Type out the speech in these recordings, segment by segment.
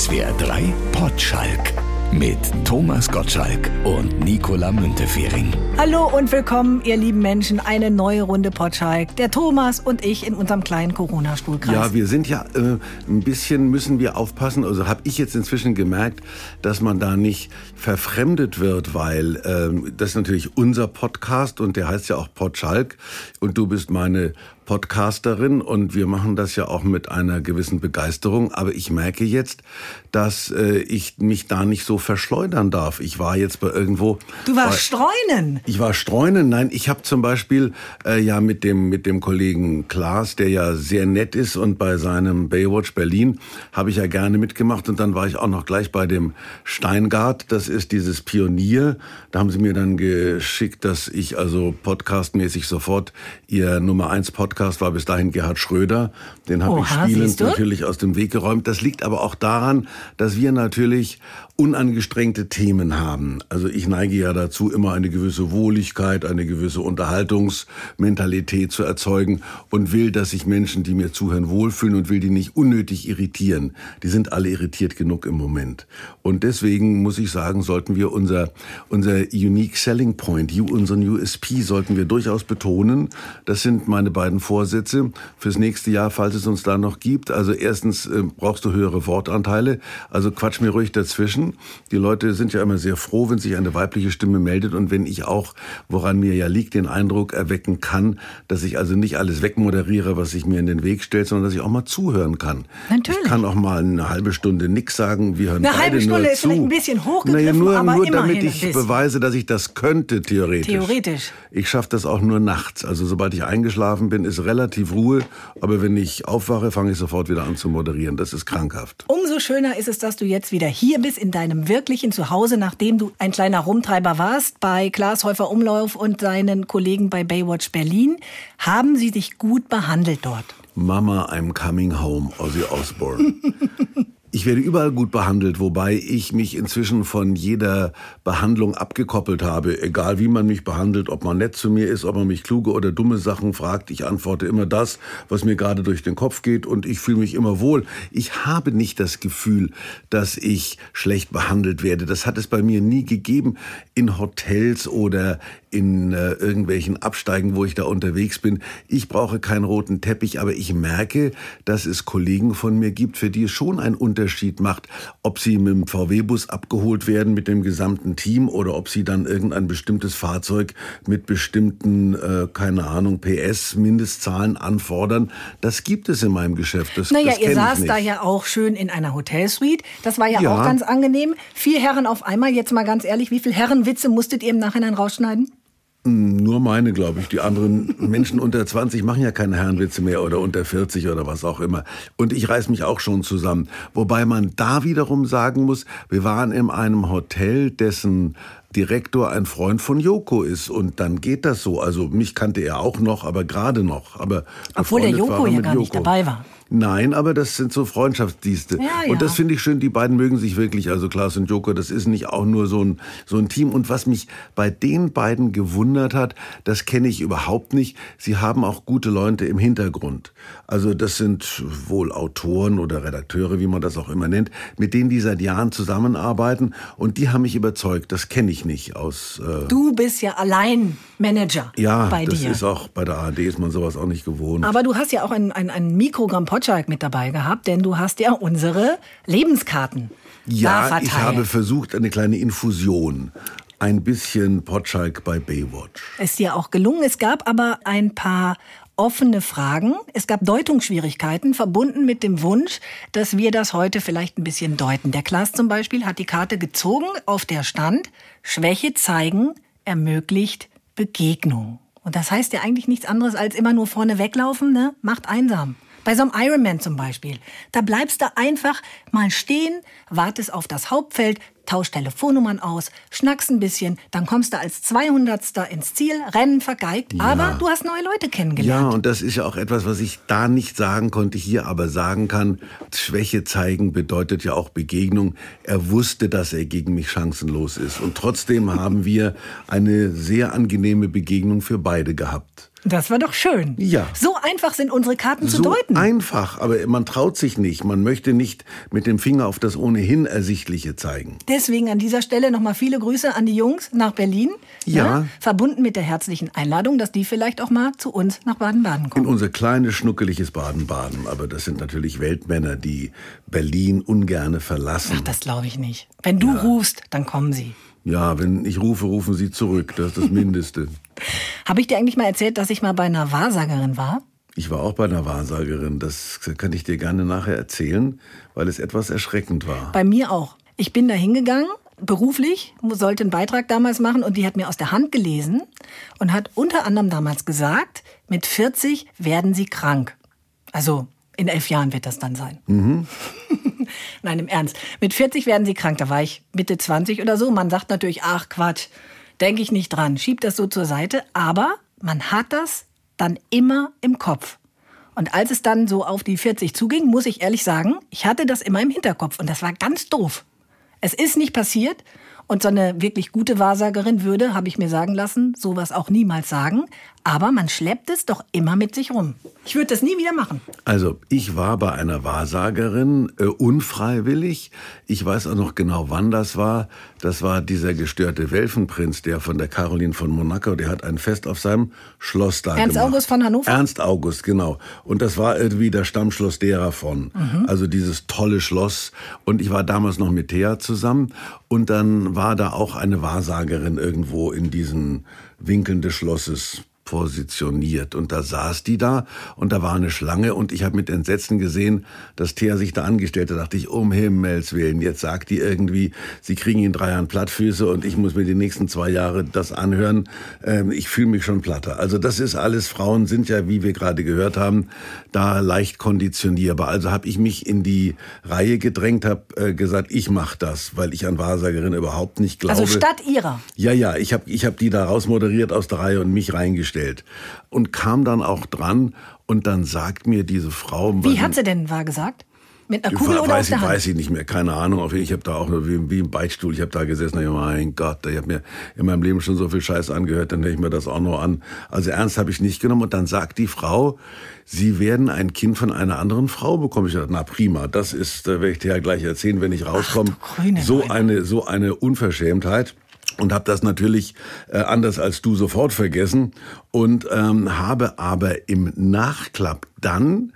SWR 3 Potschalk mit Thomas Gottschalk und Nicola Müntefering. Hallo und willkommen, ihr lieben Menschen. Eine neue Runde Potschalk. Der Thomas und ich in unserem kleinen Corona-Stuhlkreis. Ja, wir sind ja äh, ein bisschen, müssen wir aufpassen. Also habe ich jetzt inzwischen gemerkt, dass man da nicht verfremdet wird, weil äh, das ist natürlich unser Podcast und der heißt ja auch Potschalk und du bist meine Podcasterin und wir machen das ja auch mit einer gewissen Begeisterung. Aber ich merke jetzt, dass äh, ich mich da nicht so verschleudern darf. Ich war jetzt bei irgendwo. Du warst bei, streunen. Ich war streunen. Nein, ich habe zum Beispiel äh, ja mit dem mit dem Kollegen Klaas, der ja sehr nett ist und bei seinem Baywatch Berlin habe ich ja gerne mitgemacht und dann war ich auch noch gleich bei dem Steingart. Das ist dieses Pionier. Da haben sie mir dann geschickt, dass ich also podcastmäßig sofort ihr Nummer eins Podcast Podcast war bis dahin Gerhard Schröder. Den habe ich spielend natürlich aus dem Weg geräumt. Das liegt aber auch daran, dass wir natürlich unangestrengte Themen haben. Also ich neige ja dazu, immer eine gewisse Wohligkeit, eine gewisse Unterhaltungsmentalität zu erzeugen und will, dass sich Menschen, die mir zuhören, wohlfühlen und will die nicht unnötig irritieren. Die sind alle irritiert genug im Moment. Und deswegen muss ich sagen, sollten wir unser, unser Unique Selling Point, unseren USP, sollten wir durchaus betonen. Das sind meine beiden Vorsätze fürs nächste Jahr, falls es uns da noch gibt. Also erstens äh, brauchst du höhere Wortanteile. Also quatsch mir ruhig dazwischen. Die Leute sind ja immer sehr froh, wenn sich eine weibliche Stimme meldet und wenn ich auch, woran mir ja liegt, den Eindruck erwecken kann, dass ich also nicht alles wegmoderiere, was sich mir in den Weg stellt, sondern dass ich auch mal zuhören kann. Natürlich. Ich kann auch mal eine halbe Stunde nichts sagen. Wir hören eine beide halbe Stunde nur ist zu. vielleicht ein bisschen hochgegriffen, naja, nur, aber nur damit ich beweise, dass ich das könnte, theoretisch. Theoretisch. Ich schaffe das auch nur nachts. Also sobald ich eingeschlafen bin, ist relativ Ruhe. Aber wenn ich aufwache, fange ich sofort wieder an zu moderieren. Das ist krankhaft. Umso schöner ist es, dass du jetzt wieder hier bist in deinem wirklichen Zuhause, nachdem du ein kleiner Rumtreiber warst bei Klaas Häufer Umlauf und seinen Kollegen bei Baywatch Berlin. Haben sie dich gut behandelt dort? Mama, I'm coming home, Ozzy Osbourne. Ich werde überall gut behandelt, wobei ich mich inzwischen von jeder Behandlung abgekoppelt habe. Egal wie man mich behandelt, ob man nett zu mir ist, ob man mich kluge oder dumme Sachen fragt, ich antworte immer das, was mir gerade durch den Kopf geht und ich fühle mich immer wohl. Ich habe nicht das Gefühl, dass ich schlecht behandelt werde. Das hat es bei mir nie gegeben in Hotels oder in äh, irgendwelchen Absteigen, wo ich da unterwegs bin. Ich brauche keinen roten Teppich, aber ich merke, dass es Kollegen von mir gibt, für die es schon ein Unterschied macht, ob sie mit dem VW-Bus abgeholt werden mit dem gesamten Team oder ob sie dann irgendein bestimmtes Fahrzeug mit bestimmten, äh, keine Ahnung, PS-Mindestzahlen anfordern. Das gibt es in meinem Geschäft. Das, naja, das ihr saßt da ja auch schön in einer Hotelsuite. Das war ja, Ja. auch ganz angenehm. Vier Herren auf einmal. Jetzt mal ganz ehrlich, wie viele Herrenwitze musstet ihr im Nachhinein rausschneiden? Nur meine, glaube ich. Die anderen Menschen unter 20 machen ja keine Herrenwitze mehr oder unter 40 oder was auch immer. Und ich reiß mich auch schon zusammen. Wobei man da wiederum sagen muss, wir waren in einem Hotel, dessen Direktor ein Freund von Joko ist. Und dann geht das so. Also mich kannte er auch noch, aber gerade noch. Aber Obwohl der Joko ja gar nicht Joko. dabei war. Nein, aber das sind so Freundschaftsdienste. Ja, ja. Und das finde ich schön. Die beiden mögen sich wirklich. Also Klaas und Joko, das ist nicht auch nur so ein, so ein Team. Und was mich bei den beiden gewundert hat, das kenne ich überhaupt nicht. Sie haben auch gute Leute im Hintergrund. Also das sind wohl Autoren oder Redakteure, wie man das auch immer nennt, mit denen die seit Jahren zusammenarbeiten. Und die haben mich überzeugt. Das kenne ich nicht aus. Äh, Du bist ja allein Manager ja, bei das dir. ist auch bei der ARD ist man sowas auch nicht gewohnt. Aber du hast ja auch ein, ein, ein Mikrogramm Potschalk mit dabei gehabt, denn du hast ja unsere Lebenskarten Ja, ich habe versucht, eine kleine Infusion. Ein bisschen Potschalk bei Baywatch. Ist dir auch gelungen. Es gab aber ein paar offene Fragen. Es gab Deutungsschwierigkeiten, verbunden mit dem Wunsch, dass wir das heute vielleicht ein bisschen deuten. Der Klaas zum Beispiel hat die Karte gezogen, auf der stand, Schwäche zeigen ermöglicht Begegnung. Und das heißt ja eigentlich nichts anderes als immer nur vorne weglaufen, ne? Macht einsam. Bei so einem Ironman zum Beispiel. Da bleibst du einfach mal stehen, wartest auf das Hauptfeld, tauschst Telefonnummern aus, schnackst ein bisschen, dann kommst du als 200. ins Ziel, Rennen vergeigt, aber du hast neue Leute Ja, kennengelernt. und das ist ja auch etwas, was ich da nicht sagen konnte, hier aber sagen kann. Schwäche zeigen bedeutet ja auch Begegnung. Er wusste, dass er gegen mich chancenlos ist. Und trotzdem haben wir eine sehr angenehme Begegnung für beide gehabt. Das war doch schön. Ja. So einfach sind unsere Karten zu so deuten. einfach, aber man traut sich nicht. Man möchte nicht mit dem Finger auf das ohnehin Ersichtliche zeigen. Deswegen an dieser Stelle nochmal viele Grüße an die Jungs nach Berlin. Ja. Verbunden mit der herzlichen Einladung, dass die vielleicht auch mal zu uns nach Baden-Baden In kommen. unser kleines, schnuckeliges Baden-Baden. Aber das sind natürlich Weltmänner, die Berlin ungerne verlassen. Ach, das glaube ich nicht. Wenn du rufst, dann kommen sie. Ja, wenn ich rufe, rufen sie zurück. Das ist das Mindeste. Habe ich dir eigentlich mal erzählt, dass ich mal bei einer Wahrsagerin war? Ich war auch bei einer Wahrsagerin. Das kann ich dir gerne nachher erzählen, weil es etwas erschreckend war. Bei mir auch. Ich bin da hingegangen, beruflich, sollte einen Beitrag damals machen und die hat mir aus der Hand gelesen und hat unter anderem damals gesagt, mit 40 werden sie krank. Also in elf Jahren wird das dann sein. Nein, im Ernst. Mit 40 werden sie krank. Da war ich Mitte 20 oder so. Man sagt natürlich, ach Quatsch, denke ich nicht dran. Schiebt das so zur Seite. Aber man hat das dann immer im Kopf. Und als es dann so auf die 40 zuging, muss ich ehrlich sagen, ich hatte das immer im Hinterkopf. Und das war ganz doof. Es ist nicht passiert. Und so eine wirklich gute Wahrsagerin würde, habe ich mir sagen lassen, sowas auch niemals sagen. Aber man schleppt es doch immer mit sich rum. Ich würde das nie wieder machen. Also, ich war bei einer Wahrsagerin, äh, unfreiwillig. Ich weiß auch noch genau, wann das war. Das war dieser gestörte Welfenprinz, der von der Caroline von Monaco, der hat ein Fest auf seinem Schloss da Ernst gemacht. August von Hannover? Ernst August, genau. Und das war irgendwie das Stammschloss derer von. Also dieses tolle Schloss. Und ich war damals noch mit Thea zusammen. Und dann war da auch eine Wahrsagerin irgendwo in diesen Winkeln des Schlosses positioniert. Und da saß die da und da war eine Schlange und ich habe mit Entsetzen gesehen, dass Thea sich da angestellt hat. Da dachte ich, um Himmels Willen, jetzt sagt die irgendwie, sie kriegen in drei Jahren Plattfüße und ich muss mir die nächsten zwei Jahre das anhören. Ähm, ich fühle mich schon platter. Also das ist alles, Frauen sind ja, wie wir gerade gehört haben, da leicht konditionierbar. Also habe ich mich in die Reihe gedrängt, habe äh, gesagt, ich mache das, weil ich an Wahrsagerin überhaupt nicht glaube. Also statt ihrer. Ja, ja, ich habe ich hab die da rausmoderiert aus der Reihe und mich reingestellt. Und kam dann auch dran und dann sagt mir diese Frau... Wie hat sie denn wahr gesagt? Mit einer Kugel Ich oder weiß, aus der ich Hand? weiß ich nicht mehr, keine Ahnung. Ich habe da auch nur wie, wie im Beichtstuhl, ich habe da gesessen, ich, mein Gott, ich habe mir in meinem Leben schon so viel Scheiß angehört, dann höre ich mir das auch noch an. Also ernst habe ich nicht genommen. Und dann sagt die Frau, Sie werden ein Kind von einer anderen Frau bekommen. Ich dachte, na prima, das ist, da werde ich dir ja gleich erzählen, wenn ich rauskomme. grüne So eine, so eine Unverschämtheit. Und habe das natürlich äh, anders als du sofort vergessen und ähm, habe aber im Nachklapp dann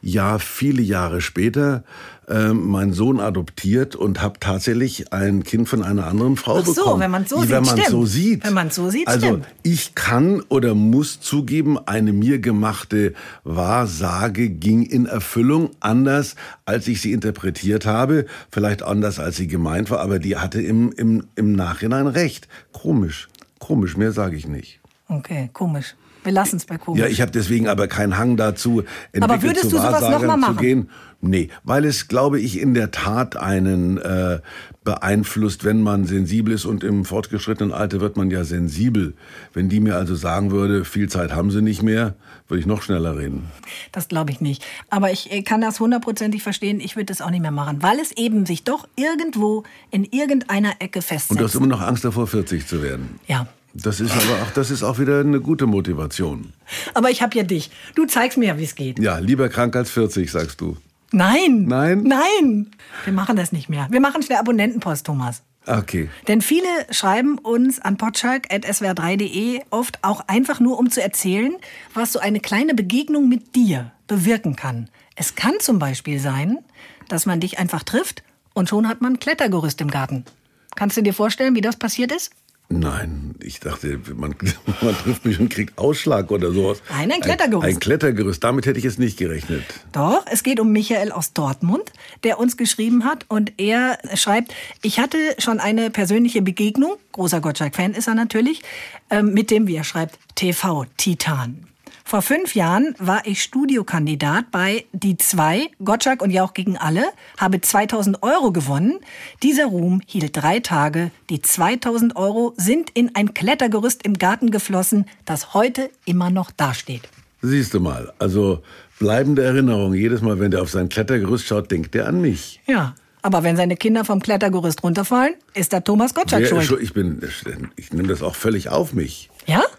ja viele Jahre später ähm, meinen Sohn adoptiert und habe tatsächlich ein Kind von einer anderen Frau Ach so, bekommen. wenn man's so sieht, wenn man's stimmt. so sieht. Wenn man's so sieht, also stimmt. ich kann oder muss zugeben, eine mir gemachte Wahrsage ging in Erfüllung, anders als ich sie interpretiert habe, vielleicht anders als sie gemeint war, aber die hatte im, im, im Nachhinein recht. Komisch, komisch, mehr sage ich nicht. Okay, komisch. Wir lassen es bei komisch. Ja, ich habe deswegen aber keinen Hang dazu, entwickelt, Aber würdest zu du sowas noch mal zu machen? gehen. Nee, weil es, glaube ich, in der Tat einen äh, beeinflusst, wenn man sensibel ist und im fortgeschrittenen Alter wird man ja sensibel. Wenn die mir also sagen würde, viel Zeit haben sie nicht mehr, würde ich noch schneller reden. Das glaube ich nicht. Aber ich äh, kann das hundertprozentig verstehen. Ich würde das auch nicht mehr machen, weil es eben sich doch irgendwo in irgendeiner Ecke festsetzt. Und du hast immer noch Angst davor, 40 zu werden. ja. Das ist aber auch, das ist auch wieder eine gute Motivation. Aber ich habe ja dich. Du zeigst mir ja, wie es geht. Ja, lieber krank als 40, sagst du. Nein. Nein? Nein. Wir machen das nicht mehr. Wir machen schnell Abonnentenpost, Thomas. Okay. Denn viele schreiben uns an potschalk.swr3.de oft auch einfach nur, um zu erzählen, was so eine kleine Begegnung mit dir bewirken kann. Es kann zum Beispiel sein, dass man dich einfach trifft und schon hat man ein Klettergerüst im Garten. Kannst du dir vorstellen, wie das passiert ist? Nein, ich dachte, man, man trifft mich und kriegt Ausschlag oder sowas. Nein, ein Klettergerüst. Ein, ein Klettergerüst, damit hätte ich jetzt nicht gerechnet. Doch, es geht um Michael aus Dortmund, der uns geschrieben hat und er schreibt, ich hatte schon eine persönliche Begegnung, großer Gottschalk-Fan ist er natürlich, ähm, mit dem, wie er schreibt, TV-Titan. Vor fünf Jahren war ich Studiokandidat bei Die Zwei, Gottschalk und Jauch gegen alle, habe 2000 Euro gewonnen. Dieser Ruhm hielt drei Tage. Die 2000 Euro sind in ein Klettergerüst im Garten geflossen, das heute immer noch dasteht. Siehst du mal, also bleibende Erinnerung. Jedes Mal, wenn der auf sein Klettergerüst schaut, denkt er an mich. Ja, aber wenn seine Kinder vom Klettergerüst runterfallen, ist da Thomas Gottschalk Wer- schuld. Ich bin, ich nehme das auch völlig auf mich.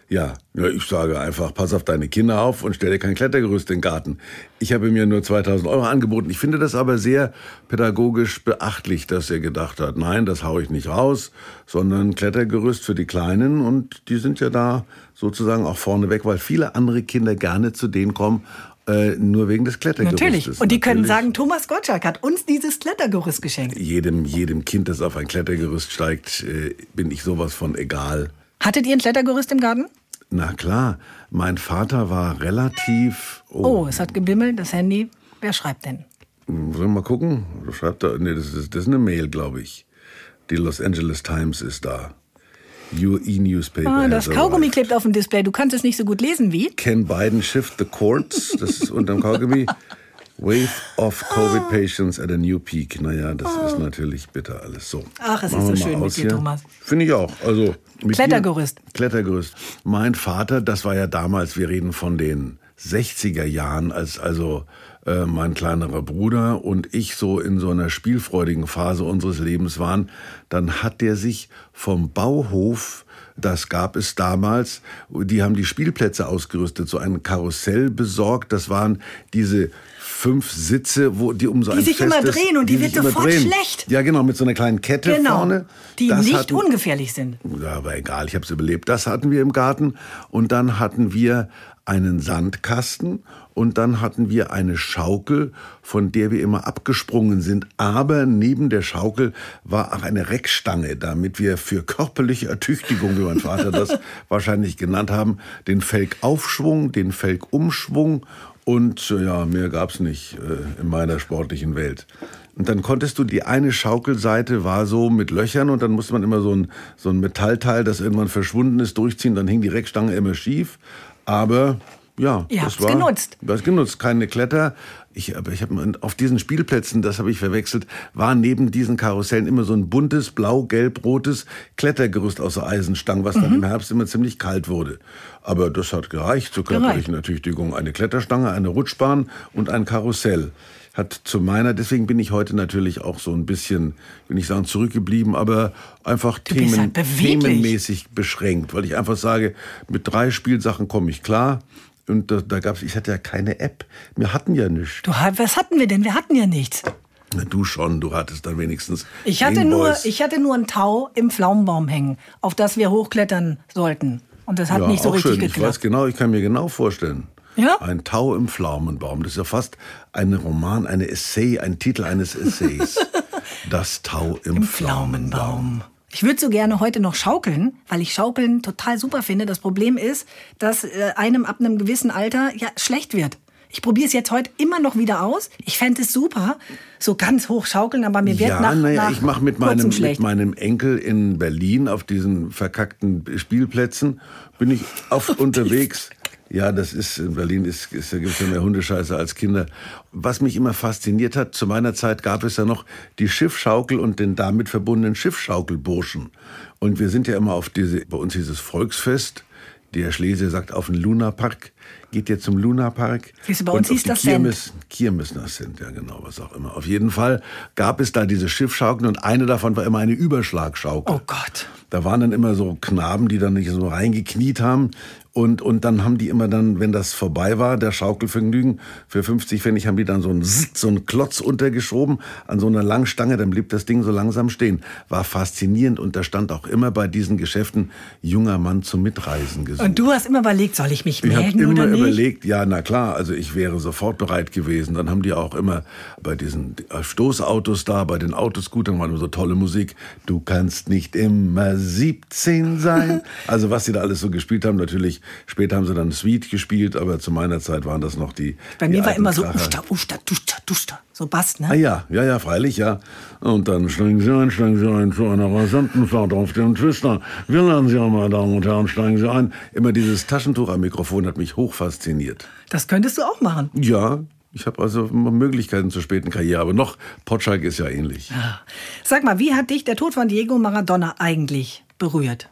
Ja? Ich sage einfach, pass auf deine Kinder auf und stell dir kein Klettergerüst in den Garten. Ich habe mir nur 2000 Euro angeboten. Ich finde das aber sehr pädagogisch beachtlich, dass er gedacht hat, nein, das haue ich nicht raus, sondern Klettergerüst für die Kleinen und die sind ja da sozusagen auch vorne weg, weil viele andere Kinder gerne zu denen kommen, äh, nur wegen des Klettergerüstes. Natürlich. Und die können sagen, Thomas Gottschalk hat uns dieses Klettergerüst geschenkt. Jedem, jedem Kind, das auf ein Klettergerüst steigt, äh, bin ich sowas von egal. Hattet ihr ein Klettergerüst im Garten? Na klar, mein Vater war relativ. Oh, oh es hat gebimmelt, das Handy. Wer schreibt denn? Sollen wir mal gucken? Schreibt da, nee, das ist, das ist eine Mail, glaube ich. Die Los Angeles Times ist da. E-Newspaper. Ah, das Kaugummi klebt auf dem Display. Du kannst es nicht so gut lesen wie? Can Biden shift the courts? Das ist unterm Kaugummi. Wave of Covid patients at a new peak. Naja, das ist natürlich bitter alles so. Ach, es ist so schön mit dir, Thomas. Finde ich auch. Also Klettergerüst. Mir, Klettergerüst. Mein Vater, das war ja damals, wir reden von den 60er Jahren, als also äh, mein kleinerer Bruder und ich so in so einer spielfreudigen Phase unseres Lebens waren, dann hat der sich vom Bauhof das gab es damals. Die haben die Spielplätze ausgerüstet, so ein Karussell besorgt. Das waren diese fünf Sitze, wo die um so die ein sich festes, immer drehen und die, die wird sofort drehen. schlecht. Ja, genau, mit so einer kleinen Kette genau, vorne. Die das nicht hatten, ungefährlich sind. Ja, aber egal, ich habe es überlebt. Das hatten wir im Garten und dann hatten wir einen Sandkasten und dann hatten wir eine Schaukel, von der wir immer abgesprungen sind. Aber neben der Schaukel war auch eine Reckstange, damit wir für körperliche Ertüchtigung, wie mein Vater das wahrscheinlich genannt haben, den Felgaufschwung, den Felgumschwung und ja, mehr gab's nicht äh, in meiner sportlichen Welt. Und dann konntest du, die eine Schaukelseite war so mit Löchern und dann musste man immer so ein, so ein Metallteil, das irgendwann verschwunden ist, durchziehen. Dann hing die Reckstange immer schief. Aber ja, Ihr das war genutzt. Das genutzt, keine Kletter. Ich, aber ich habe auf diesen Spielplätzen, das habe ich verwechselt, war neben diesen Karussellen immer so ein buntes, blau, gelb, rotes Klettergerüst aus der Eisenstange, was mhm. dann im Herbst immer ziemlich kalt wurde. Aber das hat gereicht zur körperlichen Ertüchtigung. Eine Kletterstange, eine Rutschbahn und ein Karussell hat zu meiner, deswegen bin ich heute natürlich auch so ein bisschen, will ich sagen, zurückgeblieben, aber einfach Themen, halt themenmäßig beschränkt, weil ich einfach sage, mit drei Spielsachen komme ich klar. Und da, da gab's, ich hatte ja keine App. Wir hatten ja nichts. Du, was hatten wir denn? Wir hatten ja nichts. Na, du schon, du hattest dann wenigstens. Ich hatte, nur, ich hatte nur ein Tau im Pflaumenbaum hängen, auf das wir hochklettern sollten. Und das hat ja, nicht so auch richtig schön. geklappt. Ich weiß genau, ich kann mir genau vorstellen. Ja? Ein Tau im Pflaumenbaum. Das ist ja fast ein Roman, eine Essay, ein Titel eines Essays. das Tau im, Im Pflaumenbaum. Pflaumenbaum. Ich würde so gerne heute noch schaukeln, weil ich Schaukeln total super finde. Das Problem ist, dass äh, einem ab einem gewissen Alter ja schlecht wird. Ich probiere es jetzt heute immer noch wieder aus. Ich fände es super, so ganz hoch schaukeln, aber mir wird ja, nach, naja, nach ich mache mit meinem, mit meinem Enkel in Berlin auf diesen verkackten Spielplätzen, bin ich oft unterwegs. Ja, das ist, in Berlin ist, ist, da gibt es ja mehr Hundescheiße als Kinder. Was mich immer fasziniert hat, zu meiner Zeit gab es ja noch die Schiffschaukel und den damit verbundenen Schiffschaukelburschen. Und wir sind ja immer auf diese, bei uns dieses Volksfest, der Schlese sagt auf den Lunapark, geht jetzt zum Lunapark. Siehst du, bei uns hieß das Kirmes, Kirmes das sind, ja genau, was auch immer. Auf jeden Fall gab es da diese Schiffschaukeln und eine davon war immer eine Überschlagschaukel. Oh Gott. Da waren dann immer so Knaben, die dann nicht so reingekniet haben und, und dann haben die immer dann, wenn das vorbei war, der Schaukelvergnügen, für 50 Pfennig haben die dann so einen, so einen Klotz untergeschoben an so einer langen Stange, dann blieb das Ding so langsam stehen. War faszinierend und da stand auch immer bei diesen Geschäften junger Mann zum Mitreisen gesucht. Und du hast immer überlegt, soll ich mich ich melden immer oder nicht? überlegt, ja, na klar, also ich wäre sofort bereit gewesen. Dann haben die auch immer bei diesen Stoßautos da, bei den Autoscootern war immer so tolle Musik. Du kannst nicht immer 17 sein. Also was sie da alles so gespielt haben, natürlich Später haben sie dann Sweet gespielt, aber zu meiner Zeit waren das noch die. Bei die mir war immer so Usta, Usta, Dusta, Dusta. So Bass, ne? Ah ja, ja, ja, freilich, ja. Und dann steigen Sie ein, steigen Sie ein zu einer rasanten Fahrt auf den Twister. Wir lernen Sie meine Damen und Herren, steigen Sie ein. Immer dieses Taschentuch am Mikrofon hat mich hoch fasziniert. Das könntest du auch machen. Ja, ich habe also Möglichkeiten zur späten Karriere, aber noch Potschalk ist ja ähnlich. Ja. Sag mal, wie hat dich der Tod von Diego Maradona eigentlich berührt?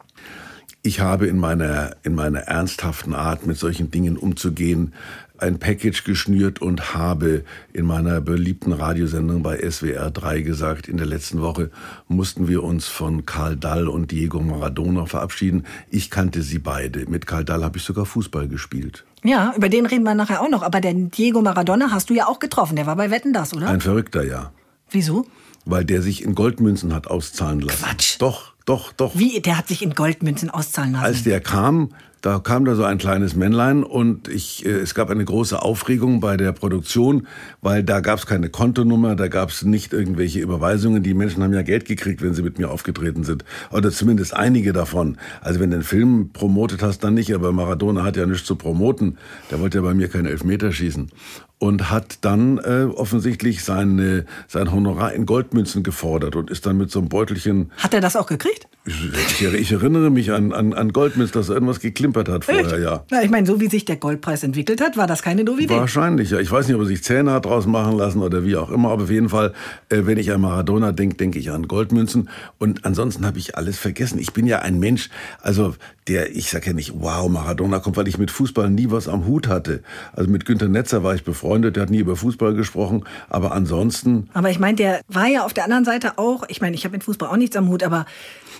Ich habe in meiner, in meiner ernsthaften Art, mit solchen Dingen umzugehen, ein Package geschnürt und habe in meiner beliebten Radiosendung bei SWR 3 gesagt, in der letzten Woche mussten wir uns von Karl Dall und Diego Maradona verabschieden. Ich kannte sie beide. Mit Karl Dall habe ich sogar Fußball gespielt. Ja, über den reden wir nachher auch noch. Aber den Diego Maradona hast du ja auch getroffen. Der war bei Wetten das, oder? Ein Verrückter, ja. Wieso? Weil der sich in Goldmünzen hat auszahlen lassen. Quatsch. Doch, doch, doch. Wie? Der hat sich in Goldmünzen auszahlen lassen? Als der kam, da kam da so ein kleines Männlein und ich, äh, es gab eine große Aufregung bei der Produktion, weil da gab es keine Kontonummer, da gab es nicht irgendwelche Überweisungen. Die Menschen haben ja Geld gekriegt, wenn sie mit mir aufgetreten sind. Oder zumindest einige davon. Also wenn du einen Film promotet hast, dann nicht. Aber Maradona hat ja nichts zu promoten. Der wollte ja bei mir keine Elfmeter schießen und hat dann äh, offensichtlich sein, sein Honorar in Goldmünzen gefordert und ist dann mit so einem Beutelchen. Hat er das auch gekriegt? Ich, ich erinnere mich an, an, an Goldmünzen, dass er irgendwas geklimpert hat vorher, Echt? ja. Na, ich meine, so wie sich der Goldpreis entwickelt hat, war das keine doofe Idee. Wahrscheinlich, ja. Ich weiß nicht, ob er sich Zähne hat draus machen lassen oder wie auch immer, aber auf jeden Fall, äh, wenn ich an Maradona denke, denke ich an Goldmünzen. Und ansonsten habe ich alles vergessen. Ich bin ja ein Mensch, also der, ich sage ja nicht, wow, Maradona kommt, weil ich mit Fußball nie was am Hut hatte. Also mit Günter Netzer war ich befreundet, der hat nie über Fußball gesprochen, aber ansonsten. Aber ich meine, der war ja auf der anderen Seite auch, ich meine, ich habe mit Fußball auch nichts am Hut, aber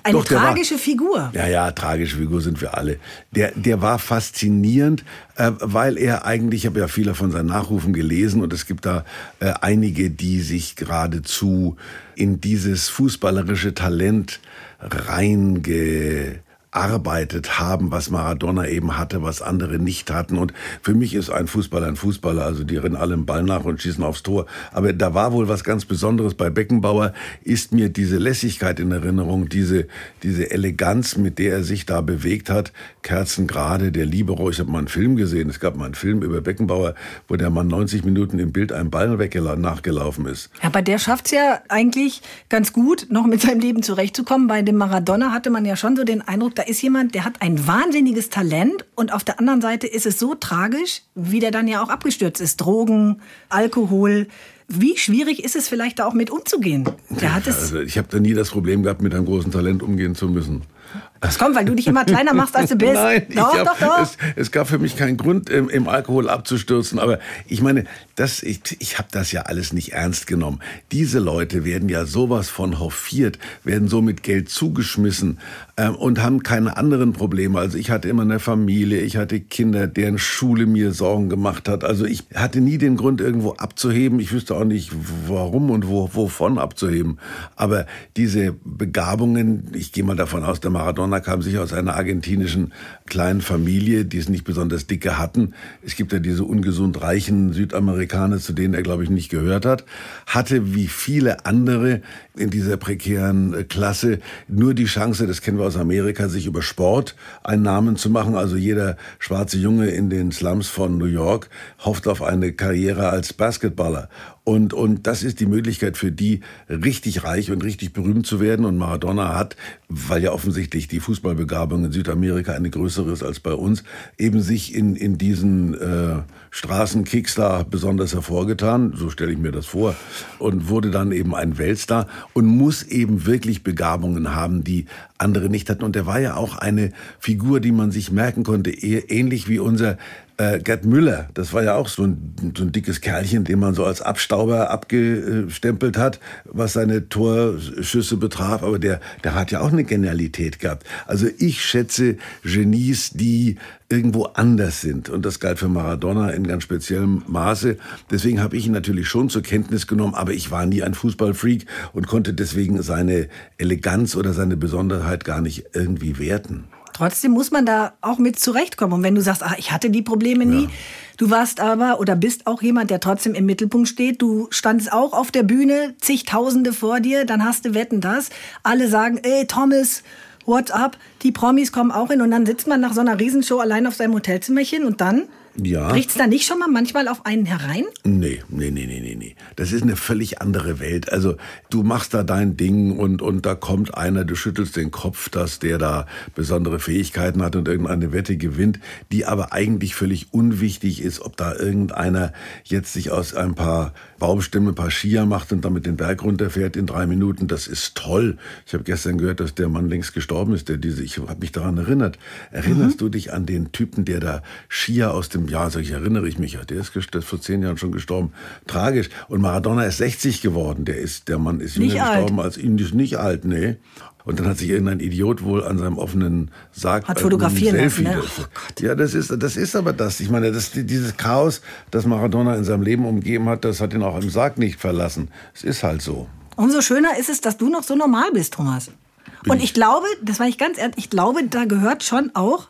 eine Doch, tragische war, Figur. Ja, ja, tragische Figur sind wir alle. Der, der war faszinierend, äh, weil er eigentlich, ich habe ja viele von seinen Nachrufen gelesen und es gibt da äh, einige, die sich geradezu in dieses fußballerische Talent reinge erarbeitet haben, was Maradona eben hatte, was andere nicht hatten. Und für mich ist ein Fußballer ein Fußballer, also die rennen alle im Ball nach und schießen aufs Tor. Aber da war wohl was ganz Besonderes bei Beckenbauer, ist mir diese Lässigkeit in Erinnerung, diese, diese Eleganz, mit der er sich da bewegt hat. Kerzengrade, der Libero. Ich habe mal einen Film gesehen. Es gab mal einen Film über Beckenbauer, wo der Mann 90 Minuten im Bild einem Ball nachgelaufen ist. Ja, aber der schafft es ja eigentlich ganz gut, noch mit seinem Leben zurechtzukommen. Bei dem Maradona hatte man ja schon so den Eindruck, da ist jemand, der hat ein wahnsinniges Talent und auf der anderen Seite ist es so tragisch, wie der dann ja auch abgestürzt ist. Drogen, Alkohol. Wie schwierig ist es vielleicht da auch mit umzugehen? Der hat es also ich habe da nie das Problem gehabt, mit einem großen Talent umgehen zu müssen. Das kommt, weil du dich immer kleiner machst, als du bist. Nein, doch, hab, doch, doch. Es, es, gab für mich keinen Grund, im, im, Alkohol abzustürzen. Aber ich meine, das, ich, ich habe das ja alles nicht ernst genommen. Diese Leute werden ja sowas von hofiert, werden so mit Geld zugeschmissen ähm, und haben keine anderen Probleme. Also ich hatte immer eine Familie, ich hatte Kinder, deren Schule mir Sorgen gemacht hat. Also ich hatte nie den Grund, irgendwo abzuheben. Ich wüsste auch nicht, warum und wo, wovon abzuheben. Aber diese Begabungen, ich gehe mal davon aus, der Maradona kam sicher aus einer argentinischen kleinen Familie, die es nicht besonders dicke hatten. Es gibt ja diese ungesund reichen Südamerikaner, zu denen er, glaube ich, nicht gehört hat. Hatte wie viele andere in dieser prekären äh, Klasse nur die Chance, das kennen wir aus Amerika, sich über Sport einen Namen zu machen. Also jeder schwarze Junge in den Slums von New York hofft auf eine Karriere als Basketballer. Und, und das ist die Möglichkeit für die, richtig reich und richtig berühmt zu werden. Und Maradona hat, weil ja offensichtlich die Fußballbegabung in Südamerika eine größere ist als bei uns, eben sich in, in diesen äh, Straßenkicks da besonders hervorgetan. So stelle ich mir das vor. Und wurde dann eben ein Weltstar und muss eben wirklich Begabungen haben, die andere nicht hatten. Und er war ja auch eine Figur, die man sich merken konnte, ähnlich wie unser äh, Gerd Müller, das war ja auch so ein, so ein dickes Kerlchen, den man so als Abstauber abgestempelt hat, was seine Torschüsse betraf. Aber der, der hat ja auch eine Genialität gehabt. Also ich schätze Genies, die irgendwo anders sind. Und das galt für Maradona in ganz speziellem Maße. Deswegen habe ich ihn natürlich schon zur Kenntnis genommen, aber ich war nie ein Fußballfreak und konnte deswegen seine Eleganz oder seine Besonderheit gar nicht irgendwie werten. Trotzdem muss man da auch mit zurechtkommen. Und wenn du sagst, ach, ich hatte die Probleme nie, ja. du warst aber oder bist auch jemand, der trotzdem im Mittelpunkt steht. Du standest auch auf der Bühne, zigtausende vor dir, dann hast du Wetten das. Alle sagen, ey, Thomas, what's up? Die Promis kommen auch hin und dann sitzt man nach so einer Riesenshow allein auf seinem Hotelzimmerchen und dann ja. Bricht es da nicht schon mal manchmal auf einen herein? Nee, nee, nee, nee, nee, nee. Das ist eine völlig andere Welt. Also du machst da dein Ding und, und da kommt einer, du schüttelst den Kopf, dass der da besondere Fähigkeiten hat und irgendeine Wette gewinnt, die aber eigentlich völlig unwichtig ist, ob da irgendeiner jetzt sich aus ein paar Baumstämmen ein paar Skier macht und damit den Berg runterfährt in drei Minuten. Das ist toll. Ich habe gestern gehört, dass der Mann längst gestorben ist, der diese, ich habe mich daran erinnert. Erinnerst mhm. du dich an den Typen, der da Skier aus dem ja, sag ich, erinnere ich mich, der ist, der ist vor zehn Jahren schon gestorben. Tragisch. Und Maradona ist 60 geworden. Der ist, der Mann ist jünger Nicht alt. gestorben als ist nicht alt, nee. Und dann hat sich irgendein Idiot wohl an seinem offenen Sarg Hat äh, fotografieren Selfie. lassen, ne? Oh ja, das ist, das ist aber das. Ich meine, das, dieses Chaos, das Maradona in seinem Leben umgeben hat, das hat ihn auch im Sarg nicht verlassen. Es ist halt so. Umso schöner ist es, dass du noch so normal bist, Thomas. Und ich glaube, das war ich ganz ehrlich, ich glaube, da gehört schon auch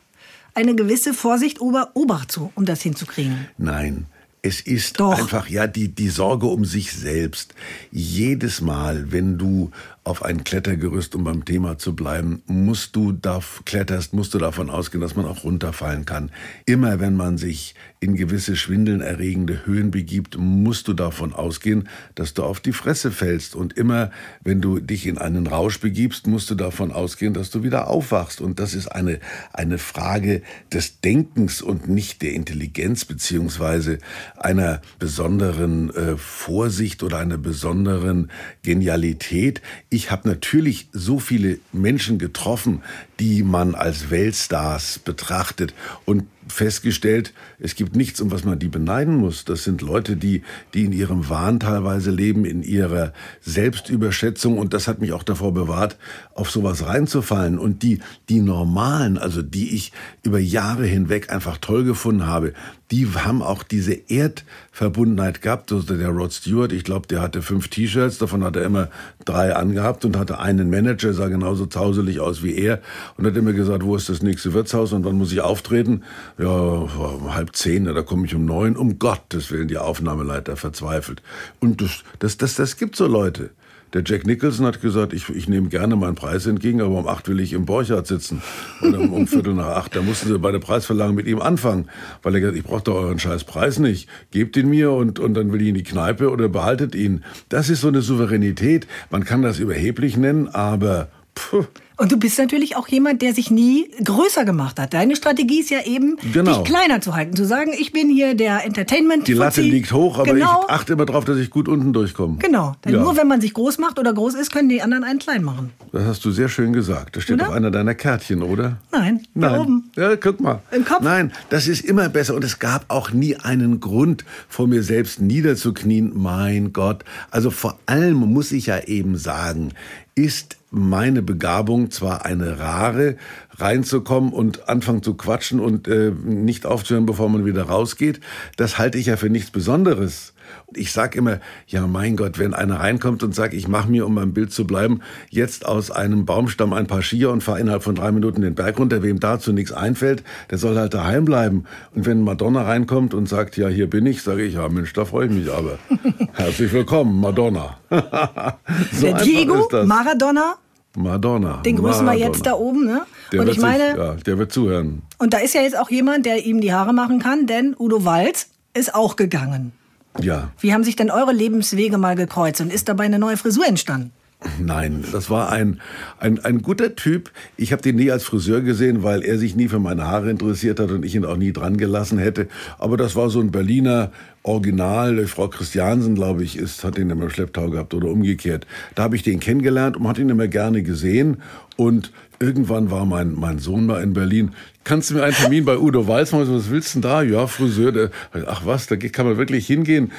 eine gewisse Vorsicht, Ober, Obacht zu, um das hinzukriegen. Nein, es ist Doch. einfach ja die, die Sorge um sich selbst. Jedes Mal, wenn du auf ein Klettergerüst, um beim Thema zu bleiben, musst du da kletterst, musst du davon ausgehen, dass man auch runterfallen kann. Immer wenn man sich in gewisse schwindeln erregende Höhen begibt, musst du davon ausgehen, dass du auf die Fresse fällst. Und immer wenn du dich in einen Rausch begibst, musst du davon ausgehen, dass du wieder aufwachst. Und das ist eine, eine Frage des Denkens und nicht der Intelligenz beziehungsweise einer besonderen äh, Vorsicht oder einer besonderen Genialität. Ich habe natürlich so viele Menschen getroffen, die man als Weltstars betrachtet und festgestellt, es gibt nichts, um was man die beneiden muss. Das sind Leute, die, die in ihrem Wahn teilweise leben, in ihrer Selbstüberschätzung. Und das hat mich auch davor bewahrt, auf sowas reinzufallen. Und die, die normalen, also die ich über Jahre hinweg einfach toll gefunden habe, die haben auch diese Erdverbundenheit gehabt. Also der Rod Stewart, ich glaube, der hatte fünf T-Shirts, davon hat er immer drei angehabt und hatte einen Manager, sah genauso zauselig aus wie er und hat immer gesagt, wo ist das nächste Wirtshaus und wann muss ich auftreten? Ja, um halb zehn, da komme ich um neun. Um Gottes Willen, die Aufnahmeleiter verzweifelt. Und das, das, das, das gibt so Leute. Der Jack Nicholson hat gesagt, ich, ich nehme gerne meinen Preis entgegen, aber um acht will ich im Borchardt sitzen. Und um, um Viertel nach acht, da mussten sie bei der Preisverlangung mit ihm anfangen. Weil er gesagt ich brauche doch euren scheiß Preis nicht. Gebt ihn mir und, und dann will ich in die Kneipe oder behaltet ihn. Das ist so eine Souveränität. Man kann das überheblich nennen, aber... Puh, Und du bist natürlich auch jemand, der sich nie größer gemacht hat. Deine Strategie ist ja eben, Genau. dich kleiner zu halten. Zu sagen, ich bin hier der entertainment die Latte liegt hoch, aber genau. ich achte immer darauf, dass ich gut unten durchkomme. Genau. Denn Ja. nur wenn man sich groß macht oder groß ist, können die anderen einen klein machen. Das hast du sehr schön gesagt. Das steht Oder? auf einer deiner Kärtchen, oder? Nein, da Nein. oben. Ja, guck mal. Im Kopf? Nein, das ist immer besser. Und es gab auch nie einen Grund, vor mir selbst niederzuknien. Mein Gott. Also vor allem muss ich ja eben sagen, ist meine Begabung zwar eine rare, reinzukommen und anfangen zu quatschen und äh, nicht aufzuhören, bevor man wieder rausgeht. Das halte ich ja für nichts Besonderes. Ich sag immer, ja mein Gott, wenn einer reinkommt und sagt, ich mache mir, um beim Bild zu bleiben, jetzt aus einem Baumstamm ein paar Skier und fahre innerhalb von drei Minuten den Berg runter, wem dazu nichts einfällt, der soll halt daheim bleiben. Und wenn Madonna reinkommt und sagt, ja hier bin ich, sage ich, ja Mensch, da freue ich mich aber. Herzlich willkommen, Madonna. so der Diego. Maradona, Madonna. den grüßen wir Maradona. jetzt da oben. Ne? Der und ich meine, sich, ja, der wird zuhören. und da ist ja jetzt auch jemand, der ihm die Haare machen kann, denn Udo Walz ist auch gegangen. Ja, Wie haben sich denn eure Lebenswege mal gekreuzt und ist dabei eine neue Frisur entstanden? Nein, das war ein, ein, ein guter Typ. Ich habe den nie als Friseur gesehen, weil er sich nie für meine Haare interessiert hat und ich ihn auch nie dran gelassen hätte. Aber das war so ein Berliner Original. Frau Christiansen, glaube ich, ist, hat den immer im Schlepptau gehabt oder umgekehrt. Da habe ich den kennengelernt und hat ihn immer gerne gesehen. Und irgendwann war mein, mein Sohn mal in Berlin. Kannst du mir einen Termin bei Udo Walz machen? Was willst du denn da? Ja, Friseur. Der, ach was, da kann man wirklich hingehen.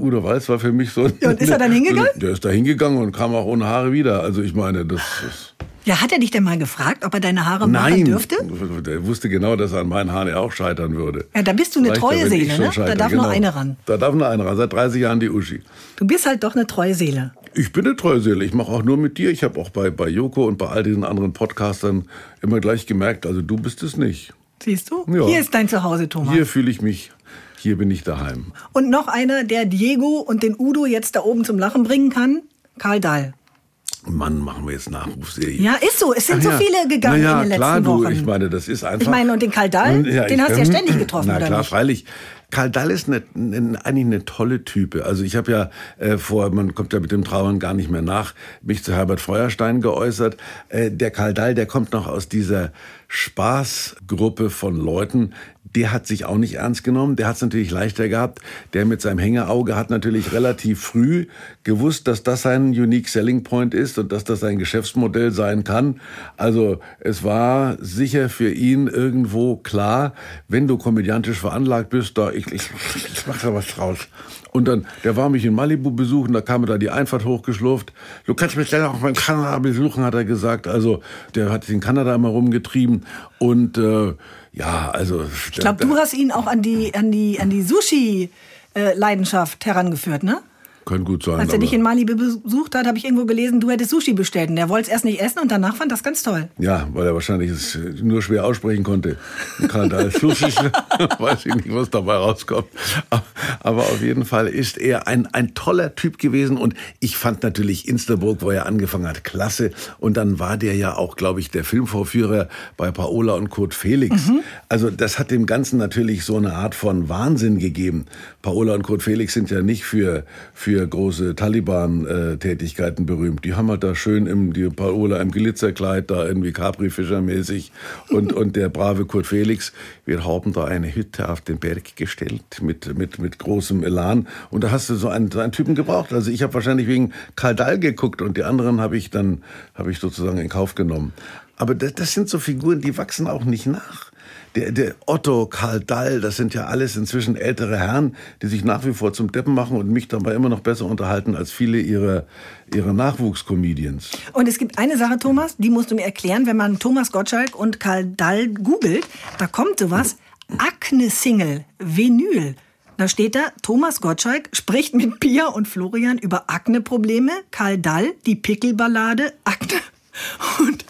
Udo Walz war für mich so... Ja, und ist er dann hingegangen? Der ist da hingegangen und kam auch ohne Haare wieder. Also ich meine, das ist... Ja, hat er dich denn mal gefragt, ob er deine Haare machen Nein, dürfte? der wusste genau, dass er an meinen Haaren auch scheitern würde. Ja, da bist du eine treue Seele, ne? Da darf nur eine ran. Da darf nur eine ran. Seit 30 Jahren die Uschi. Du bist halt doch eine treue Seele. Ich bin eine treue Seele. Ich mache auch nur mit dir. Ich habe auch bei, bei Joko und bei all diesen anderen Podcastern immer gleich gemerkt, also du bist es nicht. Siehst du? Ja. Hier ist dein Zuhause, Thomas. Hier fühle ich mich, hier bin ich daheim. Und noch einer, der Diego und den Udo jetzt da oben zum Lachen bringen kann, Karl Dahl. Mann, machen wir jetzt Nachrufserie. Ja, ist so. Es sind so ja. viele gegangen ja, in den klar, letzten du, Wochen. Ich meine, das ist einfach. Ich meine, und den Karl Dahl, Ja, den hast du ja ständig getroffen, Na oder klar, nicht? freilich. Karl Dall ist eine, eine, eigentlich eine tolle Type. Also ich habe ja äh, vor, man kommt ja mit dem Trauern gar nicht mehr nach, mich zu Herbert Feuerstein geäußert. Äh, der Karl Dall, der kommt noch aus dieser Spaßgruppe von Leuten, der hat sich auch nicht ernst genommen. Der hat es natürlich leichter gehabt. Der mit seinem Hängeauge hat natürlich relativ früh gewusst, dass das sein Unique Selling Point ist und dass das sein Geschäftsmodell sein kann. Also es war sicher für ihn irgendwo klar, wenn du komödiantisch veranlagt bist, da ich, ich, ich mach da was draus. Und dann, der war mich in Malibu besuchen, da kam er da die Einfahrt hochgeschlurft. Du kannst mich dann auch mal in Kanada besuchen, hat er gesagt. Also der hat sich in Kanada immer rumgetrieben und äh, ja, also. Ich glaube, du hast ihn auch an die, an die, an die Sushi-Leidenschaft herangeführt, ne? Kann gut sein. Als er dich in Mali besucht hat, habe ich irgendwo gelesen, du hättest Sushi bestellt. Und der wollte es erst nicht essen und danach fand das ganz toll. Ja, weil er wahrscheinlich es nur schwer aussprechen konnte. Kann da Sushi, weiß ich nicht, was dabei rauskommt. Aber auf jeden Fall ist er ein, ein toller Typ gewesen. Und ich fand natürlich Insterburg, wo er angefangen hat, klasse. Und dann war der ja auch, glaube ich, der Filmvorführer bei Paola und Kurt Felix. Mhm. Also das hat dem Ganzen natürlich so eine Art von Wahnsinn gegeben. Paola und Kurt Felix sind ja nicht für, für für große Taliban-Tätigkeiten berühmt. Die haben halt da schön im, die Paola im Glitzerkleid, da irgendwie Capri-Fischer-mäßig. Und, und der brave Kurt Felix, wir haben da eine Hütte auf den Berg gestellt mit, mit, mit großem Elan. Und da hast du so einen, so einen Typen gebraucht. Also ich habe wahrscheinlich wegen Karl Dahl geguckt und die anderen habe ich dann, habe ich sozusagen in Kauf genommen. Aber das, das sind so Figuren, die wachsen auch nicht nach der, der Otto, Karl Dall, das sind ja alles inzwischen ältere Herren, die sich nach wie vor zum Deppen machen und mich dabei immer noch besser unterhalten als viele ihrer, ihrer Nachwuchscomedians. Und es gibt eine Sache, Thomas, die musst du mir erklären, wenn man Thomas Gottschalk und Karl Dall googelt, da kommt sowas, Akne-Single, Vinyl. Da steht da, Thomas Gottschalk spricht mit Pia und Florian über Akne-Probleme, Karl Dall, die Pickelballade, Akne. Und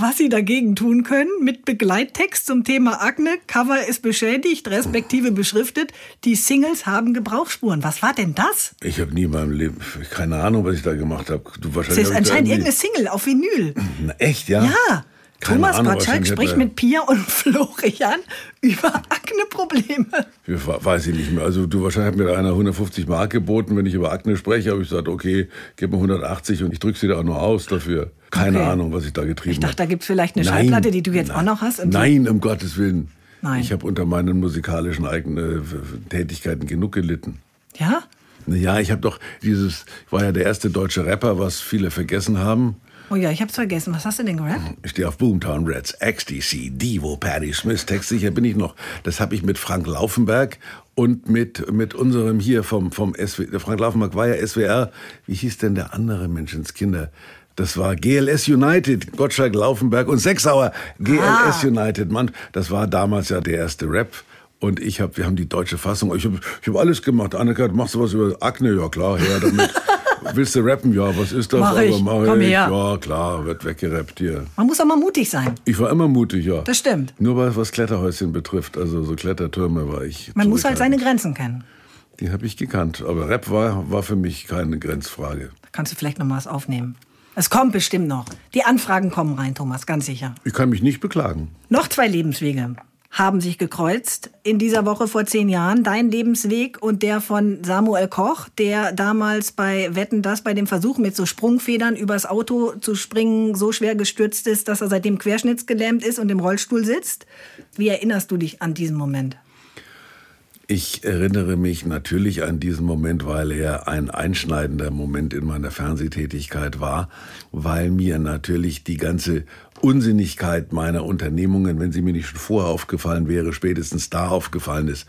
was Sie dagegen tun können mit Begleittext zum Thema Akne. Cover ist beschädigt, respektive beschriftet. Die Singles haben Gebrauchsspuren. Was war denn das? Ich habe nie in meinem Leben, keine Ahnung, was ich da gemacht habe. Du wahrscheinlich. Das ist anscheinend irgendeine Single auf Vinyl. Na, echt, ja? Ja. Keine Thomas Ahnung, Gottschalk spricht mit Pia und Florian über Akne-Probleme. Weiß ich nicht mehr. Also du wahrscheinlich hat mir einer 150 Mark geboten, wenn ich über Akne spreche, habe ich gesagt, okay, gib mir 180 und ich drücke sie da auch nur aus dafür. Keine okay. Ahnung, was ich da getrieben habe. Ich dachte, da gibt es vielleicht eine nein, Schallplatte, die du jetzt nein, auch noch hast. nein, um Gottes Willen. Nein. Ich habe unter meinen musikalischen eigenen Tätigkeiten genug gelitten. Ja? Ja, ich habe doch dieses, ich war ja der erste deutsche Rapper, was viele vergessen haben. Oh ja, ich hab's vergessen. Was hast du denn gerappt? Ich stehe auf Boomtown Reds, XTC, Divo, Patty Smith, Text sicher bin ich noch. Das habe ich mit Frank Laufenberg und mit, mit unserem hier vom, vom SW, Frank Laufenberg war ja SWR. Wie hieß denn der andere Menschenskinder? Das war GLS United, Gottschalk, Laufenberg und Sechsauer. GLS ah. United, Mann. Das war damals ja der erste Rap. Und ich habe, wir haben die deutsche Fassung. Ich habe ich hab alles gemacht. Annika, machst du was über Akne? Ja klar, her damit. Willst du rappen? Ja, was ist das? Mach ich. Aber mach Komm ich. Her. Ja, klar, wird weggerappt hier. Man muss auch mal mutig sein. Ich war immer mutig, ja. Das stimmt. Nur was, was Kletterhäuschen betrifft, also so Klettertürme war ich. Man muss halt seine Grenzen kennen. Die habe ich gekannt. Aber Rap war, war für mich keine Grenzfrage. Da kannst du vielleicht noch mal was aufnehmen. Es kommt bestimmt noch. Die Anfragen kommen rein, Thomas, ganz sicher. Ich kann mich nicht beklagen. Noch zwei Lebenswege haben sich gekreuzt in dieser Woche vor zehn Jahren. Dein Lebensweg und der von Samuel Koch, der damals bei Wetten das bei dem Versuch mit so Sprungfedern übers Auto zu springen so schwer gestürzt ist, dass er seitdem querschnittsgelähmt ist und im Rollstuhl sitzt. Wie erinnerst du dich an diesen Moment? Ich erinnere mich natürlich an diesen Moment, weil er ein einschneidender Moment in meiner Fernsehtätigkeit war, weil mir natürlich die ganze Unsinnigkeit meiner Unternehmungen, wenn sie mir nicht schon vorher aufgefallen wäre, spätestens da aufgefallen ist.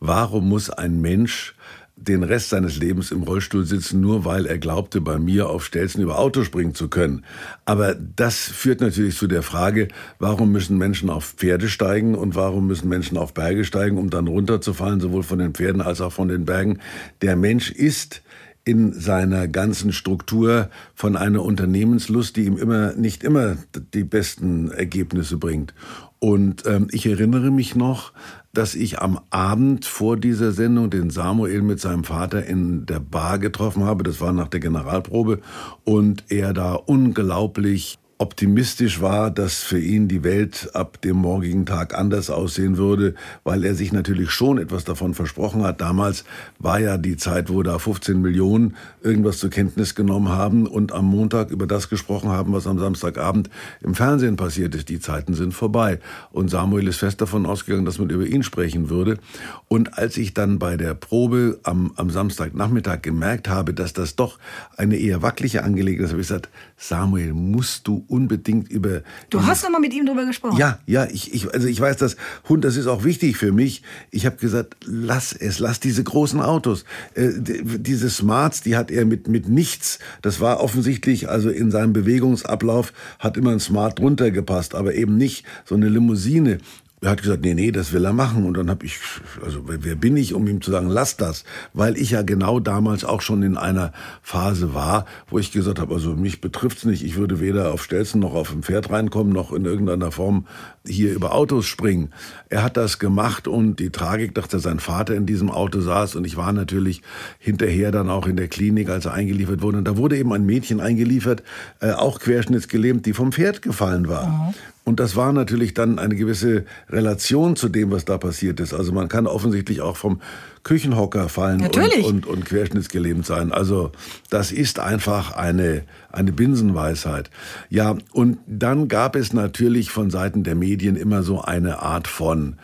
Warum muss ein Mensch den Rest seines Lebens im Rollstuhl sitzen, nur weil er glaubte, bei mir auf Stelzen über Auto springen zu können. Aber das führt natürlich zu der Frage, warum müssen Menschen auf Pferde steigen und warum müssen Menschen auf Berge steigen, um dann runterzufallen, sowohl von den Pferden als auch von den Bergen. Der Mensch ist in seiner ganzen Struktur von einer Unternehmenslust, die ihm immer nicht immer die besten Ergebnisse bringt. Und ähm, ich erinnere mich noch, dass ich am Abend vor dieser Sendung den Samuel mit seinem Vater in der Bar getroffen habe. Das war nach der Generalprobe und er da unglaublich optimistisch war, dass für ihn die Welt ab dem morgigen Tag anders aussehen würde, weil er sich natürlich schon etwas davon versprochen hat. Damals war ja die Zeit, wo da 15 Millionen irgendwas zur Kenntnis genommen haben und am Montag über das gesprochen haben, was am Samstagabend im Fernsehen passiert ist. Die Zeiten sind vorbei. Und Samuel ist fest davon ausgegangen, dass man über ihn sprechen würde. Und als ich dann bei der Probe am, am Samstagnachmittag gemerkt habe, dass das doch eine eher wackelige Angelegenheit ist, habe ich gesagt, Samuel, musst du unbedingt über. Du hast nochmal mit ihm drüber gesprochen. Ja, ja, ich, ich, also ich weiß, dass Hund, das ist auch wichtig für mich. Ich habe gesagt, lass es, lass diese großen Autos. Äh, diese Smarts, die hat er mit, mit nichts. Das war offensichtlich, also in seinem Bewegungsablauf hat immer ein Smart drunter gepasst, aber eben nicht so eine Limousine. Er hat gesagt, nee, nee, das will er machen. Und dann habe ich, also wer bin ich, um ihm zu sagen, lass das? Weil ich ja genau damals auch schon in einer Phase war, wo ich gesagt habe, also mich betrifft's nicht. Ich würde weder auf Stelzen noch auf ein Pferd reinkommen, noch in irgendeiner Form hier über Autos springen. Er hat das gemacht und die Tragik, dass sein Vater in diesem Auto saß und ich war natürlich hinterher dann auch in der Klinik, als er eingeliefert wurde. Und da wurde eben ein Mädchen eingeliefert, äh, auch querschnittsgelähmt, die vom Pferd gefallen war. Mhm. Und das war natürlich dann eine gewisse Relation zu dem, was da passiert ist. Also man kann offensichtlich auch vom Küchenhocker fallen und, und, und querschnittsgelähmt sein. Also das ist einfach eine, eine Binsenweisheit. Ja, und dann gab es natürlich von Seiten der Medien immer so eine Art von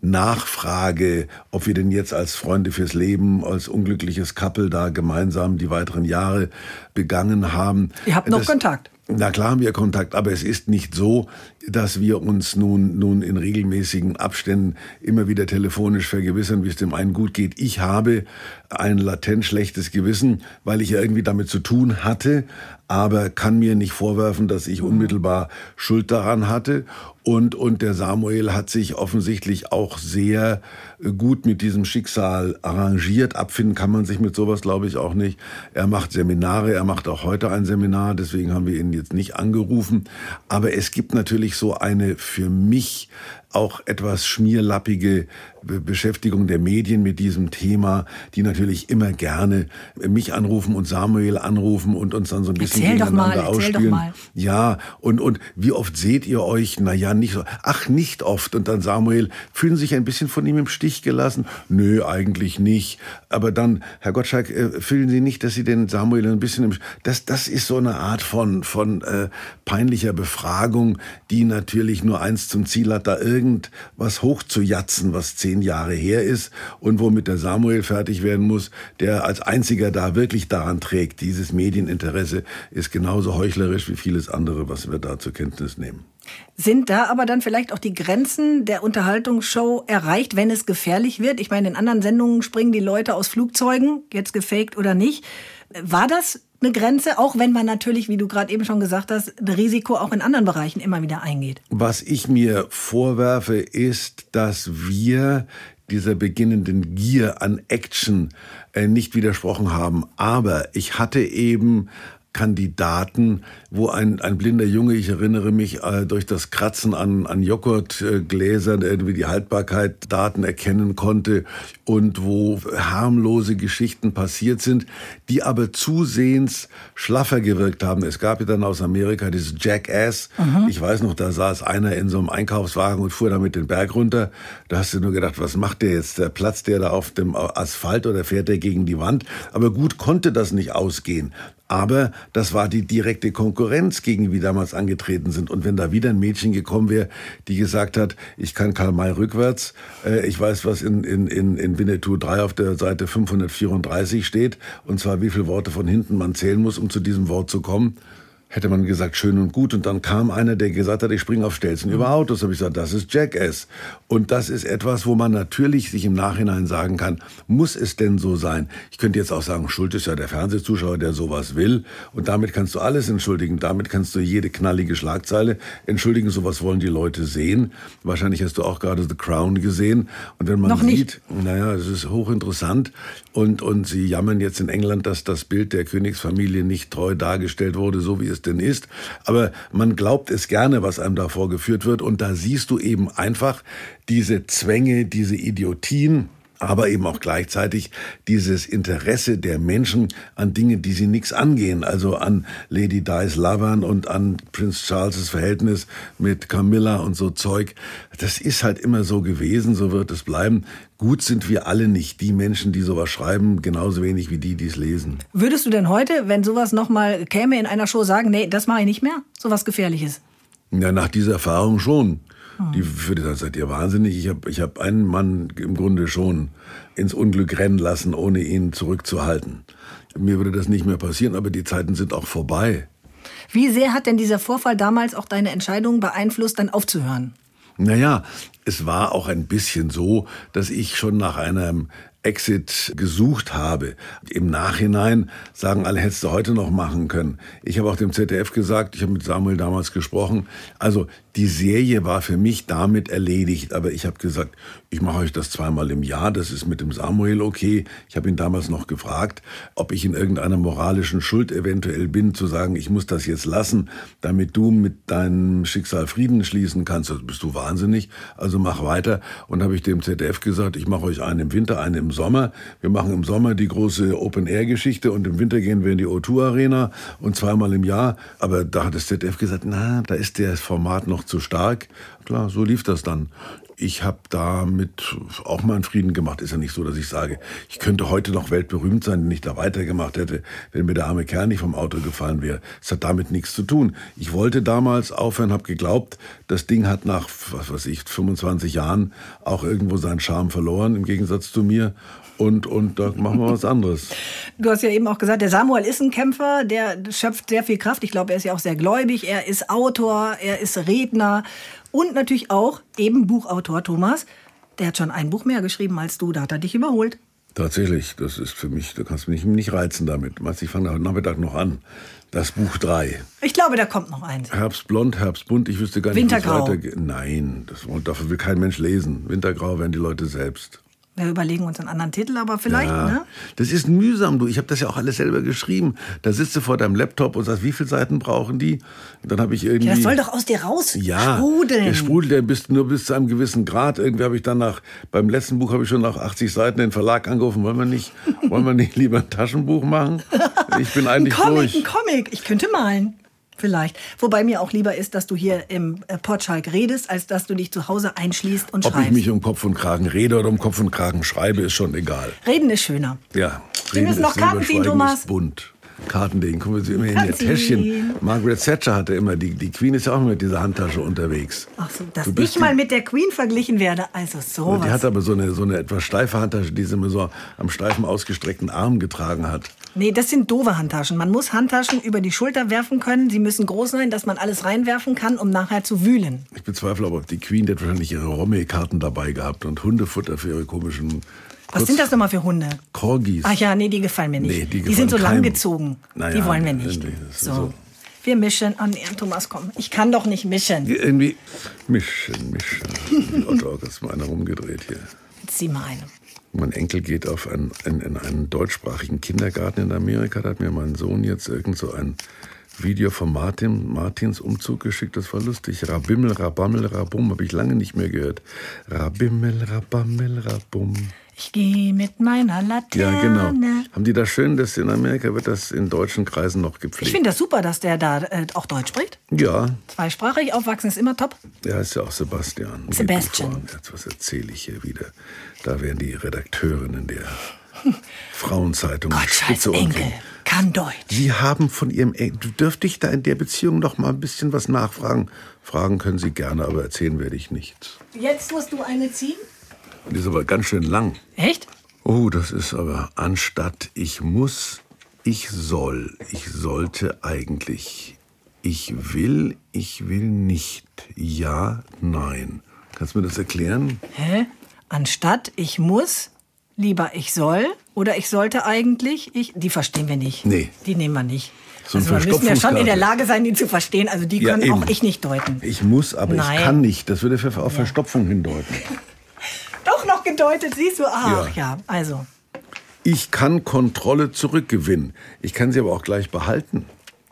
Nachfrage, ob wir denn jetzt als Freunde fürs Leben, als unglückliches Couple da gemeinsam die weiteren Jahre begangen haben. Ihr habt noch das, Kontakt. Na klar haben wir Kontakt, aber es ist nicht so, dass wir uns nun, nun in regelmäßigen Abständen immer wieder telefonisch vergewissern, wie es dem einen gut geht. Ich habe ein latent schlechtes Gewissen, weil ich ja irgendwie damit zu tun hatte, aber kann mir nicht vorwerfen, dass ich unmittelbar Schuld daran hatte. Und, und der Samuel hat sich offensichtlich auch sehr gut mit diesem Schicksal arrangiert. Abfinden kann man sich mit sowas, glaube ich, auch nicht. Er macht Seminare, er macht auch heute ein Seminar, deswegen haben wir ihn jetzt nicht angerufen. Aber es gibt natürlich so eine für mich auch etwas schmierlappige Beschäftigung der Medien mit diesem Thema, die natürlich immer gerne mich anrufen und Samuel anrufen und uns dann so ein bisschen erzähl gegeneinander doch mal, ausspielen. Doch mal. Ja, und, und wie oft seht ihr euch? Na ja, nicht so. Ach, nicht oft. Und dann Samuel, fühlen sich ein bisschen von ihm im Stich gelassen? Nö, eigentlich nicht. Aber dann, Herr Gottschalk, äh, fühlen Sie nicht, dass Sie den Samuel ein bisschen im, das, das ist so eine Art von, von äh, peinlicher Befragung, die natürlich nur eins zum Ziel hat, da irgendwas hochzujatzen, was zehn Jahre her ist und womit der Samuel fertig werden muss, der als einziger da wirklich daran trägt. Dieses Medieninteresse ist genauso heuchlerisch wie vieles andere, was wir da zur Kenntnis nehmen. Sind da aber dann vielleicht auch die Grenzen der Unterhaltungsshow erreicht, wenn es gefährlich wird? Ich meine, in anderen Sendungen springen die Leute aus Flugzeugen, jetzt gefaked oder nicht. War das eine Grenze, auch wenn man natürlich, wie du gerade eben schon gesagt hast, ein Risiko auch in anderen Bereichen immer wieder eingeht. Was ich mir vorwerfe, ist, dass wir dieser beginnenden Gier an Action äh, nicht widersprochen haben. Aber ich hatte eben Kandidaten, wo ein, ein blinder Junge, ich erinnere mich, äh, durch das Kratzen an, an Joghurtgläsern irgendwie die Haltbarkeit Daten erkennen konnte und wo harmlose Geschichten passiert sind, die aber zusehends schlaffer gewirkt haben. Es gab ja dann aus Amerika dieses Jackass. Mhm. Ich weiß noch, da saß einer in so einem Einkaufswagen und fuhr damit den Berg runter. Da hast du nur gedacht, was macht der jetzt? Der platzt der da auf dem Asphalt oder fährt der gegen die Wand? Aber gut konnte das nicht ausgehen. Aber das war die direkte Konkurrenz, gegen die damals angetreten sind. Und wenn da wieder ein Mädchen gekommen wäre, die gesagt hat, ich kann Karl May rückwärts, äh, ich weiß, was in, in, in, in Winnetou 3 auf der Seite 534 steht, und zwar wie viele Worte von hinten man zählen muss, um zu diesem Wort zu kommen, hätte man gesagt, schön und gut. Und dann kam einer, der gesagt hat, ich springe auf Stelzen über Autos. habe ich gesagt, das ist Jackass. Und das ist etwas, wo man natürlich sich im Nachhinein sagen kann, muss es denn so sein? Ich könnte jetzt auch sagen, Schuld ist ja der Fernsehzuschauer, der sowas will. Und damit kannst du alles entschuldigen. Damit kannst du jede knallige Schlagzeile entschuldigen. Sowas wollen die Leute sehen. Wahrscheinlich hast du auch gerade The Crown gesehen. Und wenn man Noch sieht, naja, es ist hochinteressant. Und, und sie jammern jetzt in England, dass das Bild der Königsfamilie nicht treu dargestellt wurde, so wie es denn ist. Aber man glaubt es gerne, was einem da vorgeführt wird. Und da siehst du eben einfach diese Zwänge, diese Idiotien, aber eben auch gleichzeitig dieses Interesse der Menschen an Dinge, die sie nichts angehen, also an Lady Di's Lovern und an Prince Charles' Verhältnis mit Camilla und so Zeug. Das ist halt immer so gewesen, so wird es bleiben. Gut sind wir alle nicht, die Menschen, die sowas schreiben, genauso wenig wie die, die es lesen. Würdest du denn heute, wenn sowas nochmal käme in einer Show, sagen, nee, das mache ich nicht mehr? Sowas Gefährliches? Ja, nach dieser Erfahrung schon. Die würde dann seid ihr wahnsinnig. Ich habe ich hab einen Mann im Grunde schon ins Unglück rennen lassen, ohne ihn zurückzuhalten. Mir würde das nicht mehr passieren, aber die Zeiten sind auch vorbei. Wie sehr hat denn dieser Vorfall damals auch deine Entscheidung beeinflusst, dann aufzuhören? Naja, es war auch ein bisschen so, dass ich schon nach einem Exit gesucht habe. Im Nachhinein sagen alle, hättest du heute noch machen können. Ich habe auch dem ZDF gesagt, ich habe mit Samuel damals gesprochen, also die Serie war für mich damit erledigt, aber ich habe gesagt, ich mache euch das zweimal im Jahr, das ist mit dem Samuel okay. Ich habe ihn damals noch gefragt, ob ich in irgendeiner moralischen Schuld eventuell bin, zu sagen, ich muss das jetzt lassen, damit du mit deinem Schicksal Frieden schließen kannst. Das bist du wahnsinnig, also mach weiter. Und habe ich dem ZDF gesagt, ich mache euch einen im Winter, einen im Sommer. Wir machen im Sommer die große Open-Air-Geschichte und im Winter gehen wir in die O2-Arena und zweimal im Jahr. Aber da hat das ZDF gesagt, na, da ist das Format noch zu stark. Klar, so lief das dann. Ich habe damit auch mal einen Frieden gemacht. Ist ja nicht so, dass ich sage, ich könnte heute noch weltberühmt sein, wenn ich da weitergemacht hätte, wenn mir der arme Kerl nicht vom Auto gefallen wäre. Es hat damit nichts zu tun. Ich wollte damals aufhören, habe geglaubt, das Ding hat nach, was weiß ich, 25 Jahren auch irgendwo seinen Charme verloren, im Gegensatz zu mir. Und, und da machen wir was anderes. Du hast ja eben auch gesagt, der Samuel ist ein Kämpfer, der schöpft sehr viel Kraft. Ich glaube, er ist ja auch sehr gläubig. Er ist Autor, er ist Redner und natürlich auch eben Buchautor Thomas. Der hat schon ein Buch mehr geschrieben als du, da hat er dich überholt. Tatsächlich, das ist für mich, da kannst du mich nicht reizen damit. Ich fange heute Nachmittag noch an. Das Buch 3. Ich glaube, da kommt noch eins. Herbstblond, Herbstbunt, ich wüsste gar nicht, wie es weitergeht. Nein, das, dafür will kein Mensch lesen. Wintergrau werden die Leute selbst. Wir überlegen uns einen anderen Titel, aber vielleicht, Ja, ne? Das ist mühsam, du. Ich habe das ja auch alles selber geschrieben. Da sitzt du vor deinem Laptop und sagst, wie viele Seiten brauchen die? Und dann habe ich irgendwie. Ja, das soll doch aus dir raus Ja, sprudeln. der sprudelt ja bis, nur bis zu einem gewissen Grad. Irgendwie habe ich dann nach, beim letzten Buch habe ich schon nach 80 Seiten den Verlag angerufen. Wollen wir nicht, wollen wir nicht lieber ein Taschenbuch machen? Ich bin Ein eigentlich Comic, durch. ein Comic. Ich könnte malen. Vielleicht. Wobei mir auch lieber ist, dass du hier im äh, Portschalk redest, als dass du dich zu Hause einschließt und Ob schreibst. ich mich um Kopf und Kragen rede oder um Kopf und Kragen schreibe, ist schon egal. Reden ist schöner. Ja, Wir müssen noch Karten ziehen, Thomas. ist bunt. Kartending, gucken wir sie immer in ihr Karten. Täschchen. Margaret Thatcher hatte immer, die, die Queen ist ja auch immer mit dieser Handtasche unterwegs. Ach so, dass ich mal mit der Queen verglichen werde. Also sowas. Die hat aber so eine, so eine etwas steife Handtasche, die sie immer so am steifen ausgestreckten Arm getragen hat. Nee, das sind doofe Handtaschen. Man muss Handtaschen über die Schulter werfen können. Sie müssen groß sein, dass man alles reinwerfen kann, um nachher zu wühlen. Ich bezweifle aber, die Queen die hat wahrscheinlich ihre Romme-Karten dabei gehabt und Hundefutter für ihre komischen Was sind das nochmal für Hunde? Corgis. Ach ja, nee, die gefallen mir nicht. Nee, die die sind so keinem. langgezogen. Naja, die wollen wir nicht. das So. so. Wir mischen. Oh nee, Thomas, komm. Ich kann doch nicht mischen. Irgendwie mischen, mischen. Otto ist mal einer rumgedreht hier. Zieh mal eine. Mein Enkel geht auf ein, in, in einen deutschsprachigen Kindergarten in Amerika. Da hat mir mein Sohn jetzt irgend so ein Video von Martin, Martins Umzug geschickt. Das war lustig. Rabimmel, Rabammel, Rabum. Habe ich lange nicht mehr gehört. Rabimmel, Rabammel, Rabum. Ich gehe mit meiner Laterne. Ja, genau. Haben die das schön, dass in Amerika wird das in deutschen Kreisen noch Ich gepflegt? finde das super, dass der da äh, auch Deutsch spricht. Ja, Zweisprachig aufwachsen ist immer top. der heißt ja auch Sebastian. Sebastian. Jetzt, was erzähle ich hier wieder? Da werden die Redakteurinnen der Frauenzeitung Gottschalks Enkel kann Deutsch. Sie haben von Ihrem Enkel, du dürfte ich da in der Beziehung noch mal ein bisschen was nachfragen? Fragen können Sie gerne, aber erzählen werde ich nichts. Jetzt musst du eine ziehen. Die ist aber ganz schön lang. Echt? Oh, das ist aber anstatt ich muss, ich soll, ich sollte eigentlich, ich will, ich will nicht, ja, nein. Kannst du mir das erklären? Hä? Anstatt ich muss, lieber ich soll oder ich sollte eigentlich, ich, die verstehen wir nicht. Nee. Die nehmen wir nicht. So also wir müssen ja schon in der. Lage sein, die zu verstehen. Also die Ja, können eben. auch ich nicht deuten. Ich muss, aber Nein. ich kann nicht. Das würde auf Verstopfung hindeuten. Doch noch gedeutet, siehst du? Ach Ja. ja, also. Ich kann Kontrolle zurückgewinnen. Ich kann sie aber auch gleich behalten.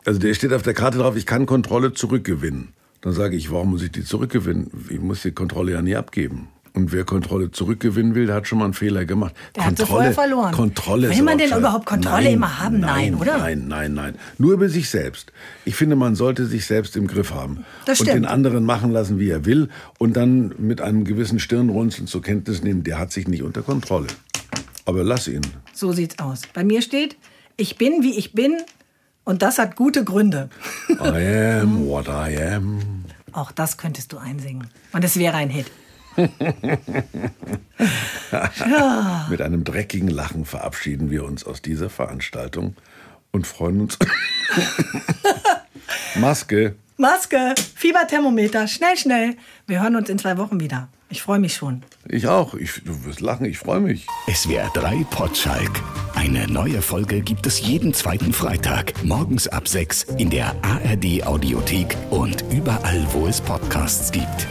Also der steht auf der Karte drauf, ich kann Kontrolle zurückgewinnen. Dann sage ich, warum muss ich die zurückgewinnen? Ich muss die Kontrolle ja nie abgeben. Und wer Kontrolle zurückgewinnen will, der hat schon mal einen Fehler gemacht. Der hat sie vorher verloren. Kontrolle Will man denn überhaupt Kontrolle nein, immer haben? Nein, oder? Nein, nein, nein. Nur über sich selbst. Ich finde, man sollte sich selbst im Griff haben. Das und stimmt. den anderen machen lassen, wie er will. Und dann mit einem gewissen Stirnrunzeln zur Kenntnis nehmen, der hat sich nicht unter Kontrolle. Aber lass ihn. So sieht's aus. Bei mir steht, ich bin, wie ich bin und das hat gute Gründe. I am what I am. Auch das könntest du einsingen. Und es wäre ein Hit. Mit einem dreckigen Lachen verabschieden wir uns aus dieser Veranstaltung und freuen uns. Maske. Maske, Fieberthermometer, schnell, schnell. Wir hören uns in zwei Wochen wieder. Ich freue mich schon. Ich auch. Ich, du wirst lachen, ich freue mich. SWR 3 Potschalk. Eine neue Folge gibt es jeden zweiten Freitag, morgens ab 6 in der ARD Audiothek und überall, wo es Podcasts gibt.